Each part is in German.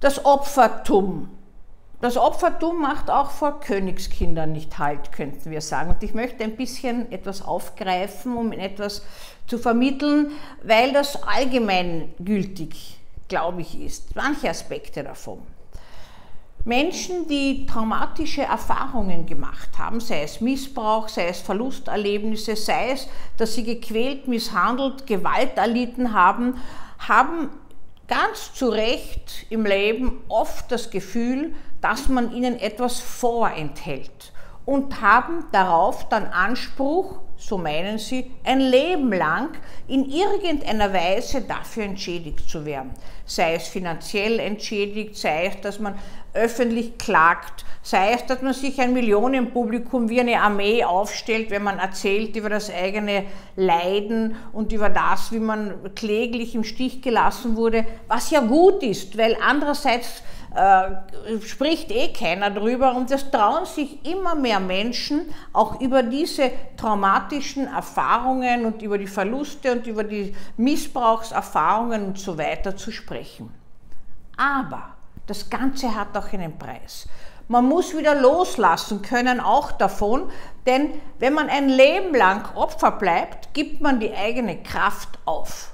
Das Opfertum. Das Opfertum macht auch vor Königskindern nicht Halt, könnten wir sagen. Und ich möchte ein bisschen etwas aufgreifen, um etwas zu vermitteln, weil das allgemeingültig, glaube ich, ist. Manche Aspekte davon. Menschen, die traumatische Erfahrungen gemacht haben, sei es Missbrauch, sei es Verlusterlebnisse, sei es, dass sie gequält, misshandelt, Gewalt erlitten haben, haben ganz zu Recht im Leben oft das Gefühl, dass man ihnen etwas vorenthält und haben darauf dann Anspruch, so meinen sie, ein Leben lang in irgendeiner Weise dafür entschädigt zu werden. Sei es finanziell entschädigt, sei es, dass man öffentlich klagt, sei es, dass man sich ein Millionenpublikum wie eine Armee aufstellt, wenn man erzählt über das eigene Leiden und über das, wie man kläglich im Stich gelassen wurde, was ja gut ist, weil andererseits äh, spricht eh keiner drüber und es trauen sich immer mehr Menschen auch über diese traumatischen Erfahrungen und über die Verluste und über die Missbrauchserfahrungen und so weiter zu sprechen. Aber das Ganze hat auch einen Preis. Man muss wieder loslassen können auch davon, denn wenn man ein Leben lang Opfer bleibt, gibt man die eigene Kraft auf.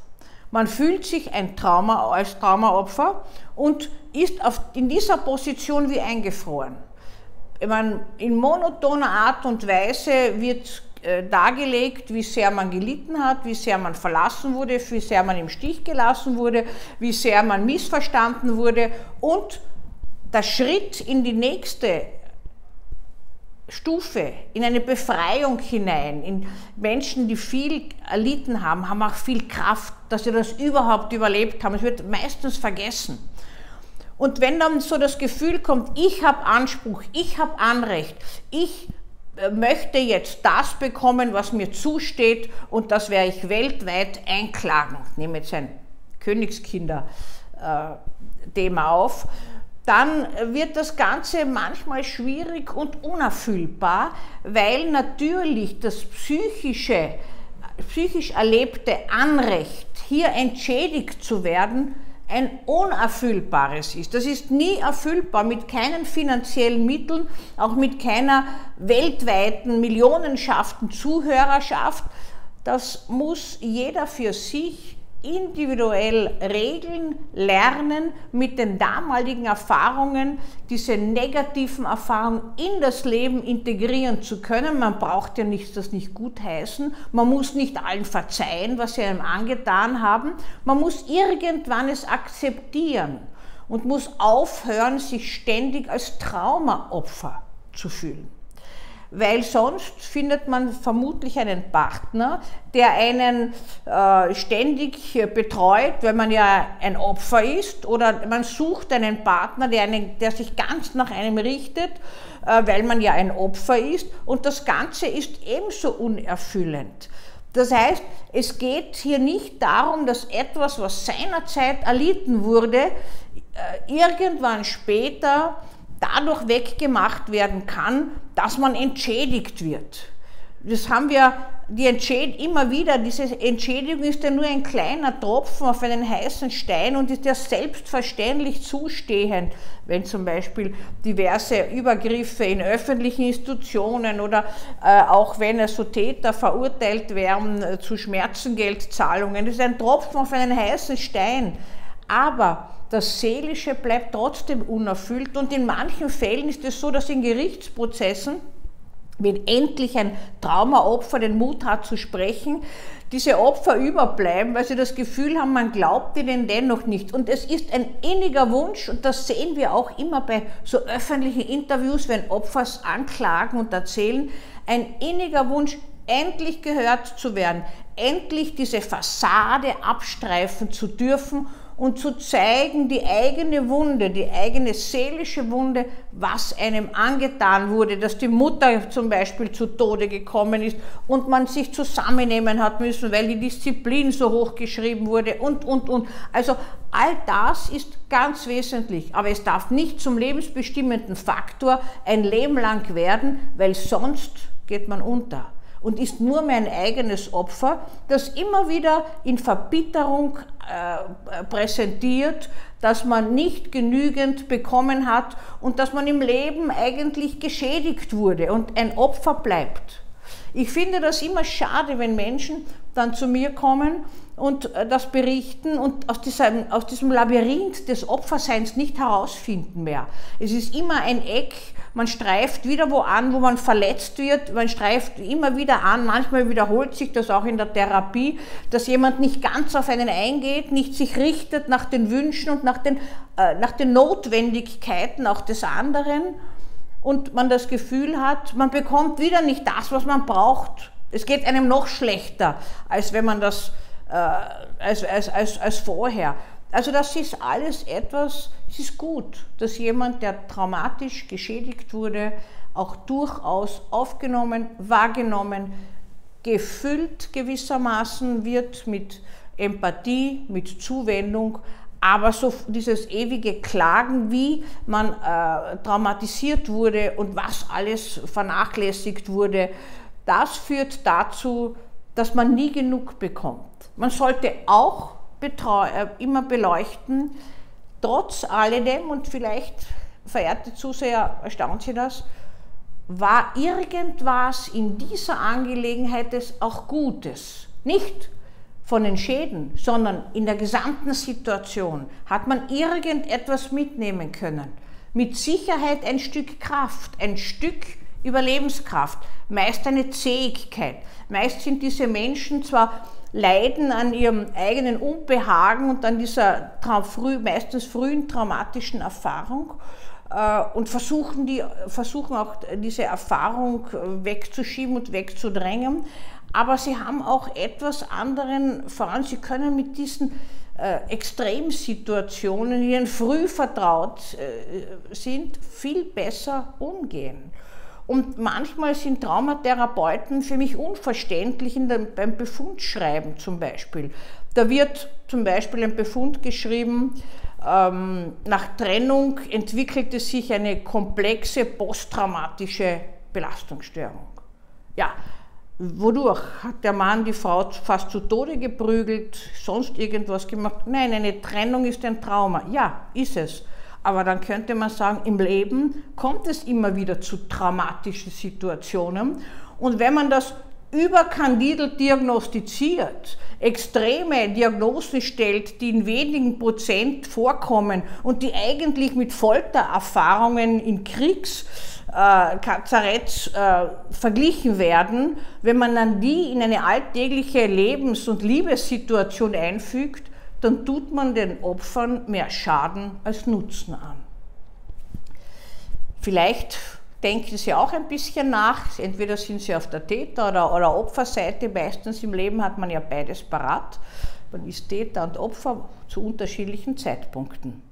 Man fühlt sich ein Trauma als Traumaopfer und ist auf, in dieser Position wie eingefroren. Man, in monotoner Art und Weise wird äh, dargelegt, wie sehr man gelitten hat, wie sehr man verlassen wurde, wie sehr man im Stich gelassen wurde, wie sehr man missverstanden wurde und der Schritt in die nächste Stufe, in eine Befreiung hinein, in Menschen, die viel erlitten haben, haben auch viel Kraft, dass sie das überhaupt überlebt haben. Es wird meistens vergessen. Und wenn dann so das Gefühl kommt, ich habe Anspruch, ich habe Anrecht, ich äh, möchte jetzt das bekommen, was mir zusteht und das werde ich weltweit einklagen. Ich nehme jetzt ein Königskinder-Thema auf. Dann wird das Ganze manchmal schwierig und unerfüllbar, weil natürlich das psychische, psychisch erlebte Anrecht, hier entschädigt zu werden, ein unerfüllbares ist. Das ist nie erfüllbar mit keinen finanziellen Mitteln, auch mit keiner weltweiten Millionenschaften Zuhörerschaft. Das muss jeder für sich individuell regeln, lernen, mit den damaligen Erfahrungen, diese negativen Erfahrungen in das Leben integrieren zu können. Man braucht ja nichts, das nicht gutheißen. Man muss nicht allen verzeihen, was sie einem angetan haben. Man muss irgendwann es akzeptieren und muss aufhören, sich ständig als Traumaopfer zu fühlen weil sonst findet man vermutlich einen Partner, der einen äh, ständig betreut, wenn man ja ein Opfer ist, oder man sucht einen Partner, der, einen, der sich ganz nach einem richtet, äh, weil man ja ein Opfer ist, und das Ganze ist ebenso unerfüllend. Das heißt, es geht hier nicht darum, dass etwas, was seinerzeit erlitten wurde, äh, irgendwann später dadurch weggemacht werden kann, dass man entschädigt wird. Das haben wir die Entschäd immer wieder, diese Entschädigung ist ja nur ein kleiner Tropfen auf einen heißen Stein und ist ja selbstverständlich zustehend, wenn zum Beispiel diverse Übergriffe in öffentlichen Institutionen oder äh, auch wenn also Täter verurteilt werden äh, zu Schmerzengeldzahlungen, das ist ein Tropfen auf einen heißen Stein. Aber das Seelische bleibt trotzdem unerfüllt und in manchen Fällen ist es so, dass in Gerichtsprozessen, wenn endlich ein Traumaopfer den Mut hat zu sprechen, diese Opfer überbleiben, weil sie das Gefühl haben, man glaubt ihnen dennoch nicht. Und es ist ein inniger Wunsch, und das sehen wir auch immer bei so öffentlichen Interviews, wenn Opfer anklagen und erzählen, ein inniger Wunsch, endlich gehört zu werden, endlich diese Fassade abstreifen zu dürfen und zu zeigen, die eigene Wunde, die eigene seelische Wunde, was einem angetan wurde, dass die Mutter zum Beispiel zu Tode gekommen ist und man sich zusammennehmen hat müssen, weil die Disziplin so hoch geschrieben wurde und, und, und. Also all das ist ganz wesentlich, aber es darf nicht zum lebensbestimmenden Faktor ein Leben lang werden, weil sonst geht man unter und ist nur mein eigenes Opfer, das immer wieder in Verbitterung äh, präsentiert, dass man nicht genügend bekommen hat und dass man im Leben eigentlich geschädigt wurde und ein Opfer bleibt. Ich finde das immer schade, wenn Menschen dann zu mir kommen und äh, das berichten und aus diesem, aus diesem Labyrinth des Opferseins nicht herausfinden mehr. Es ist immer ein Eck, man streift wieder wo an, wo man verletzt wird, man streift immer wieder an, manchmal wiederholt sich das auch in der Therapie, dass jemand nicht ganz auf einen eingeht, nicht sich richtet nach den Wünschen und nach den, äh, nach den Notwendigkeiten auch des anderen und man das Gefühl hat, man bekommt wieder nicht das, was man braucht. Es geht einem noch schlechter, als wenn man das äh, als, als, als, als vorher. Also das ist alles etwas, es ist gut, dass jemand, der traumatisch geschädigt wurde, auch durchaus aufgenommen, wahrgenommen, gefüllt gewissermaßen wird mit Empathie, mit Zuwendung, aber so dieses ewige Klagen, wie man äh, traumatisiert wurde und was alles vernachlässigt wurde, das führt dazu, dass man nie genug bekommt. Man sollte auch äh, immer beleuchten, trotz alledem, und vielleicht, verehrte Zuseher, erstaunt Sie das, war irgendwas in dieser Angelegenheit des auch Gutes. Nicht von den Schäden, sondern in der gesamten Situation hat man irgendetwas mitnehmen können. Mit Sicherheit ein Stück Kraft, ein Stück Überlebenskraft, meist eine Zähigkeit. Meist sind diese Menschen zwar leiden an ihrem eigenen Unbehagen und an dieser früh, meistens frühen traumatischen Erfahrung äh, und versuchen, die, versuchen auch diese Erfahrung wegzuschieben und wegzudrängen. Aber sie haben auch etwas anderen voran. Sie können mit diesen äh, Extremsituationen, die ihnen früh vertraut äh, sind, viel besser umgehen. Und manchmal sind Traumatherapeuten für mich unverständlich dem, beim Befundschreiben zum Beispiel. Da wird zum Beispiel ein Befund geschrieben, ähm, nach Trennung entwickelte sich eine komplexe posttraumatische Belastungsstörung. Ja, wodurch hat der Mann die Frau fast zu Tode geprügelt, sonst irgendwas gemacht? Nein, eine Trennung ist ein Trauma. Ja, ist es. Aber dann könnte man sagen, im Leben kommt es immer wieder zu traumatischen Situationen. Und wenn man das überkandidelt diagnostiziert, extreme Diagnosen stellt, die in wenigen Prozent vorkommen und die eigentlich mit Foltererfahrungen in Kriegs äh, äh, verglichen werden, wenn man dann die in eine alltägliche Lebens- und Liebessituation einfügt, dann tut man den Opfern mehr Schaden als Nutzen an. Vielleicht denken Sie auch ein bisschen nach, entweder sind Sie auf der Täter- oder, oder Opferseite, meistens im Leben hat man ja beides parat. Man ist Täter und Opfer zu unterschiedlichen Zeitpunkten.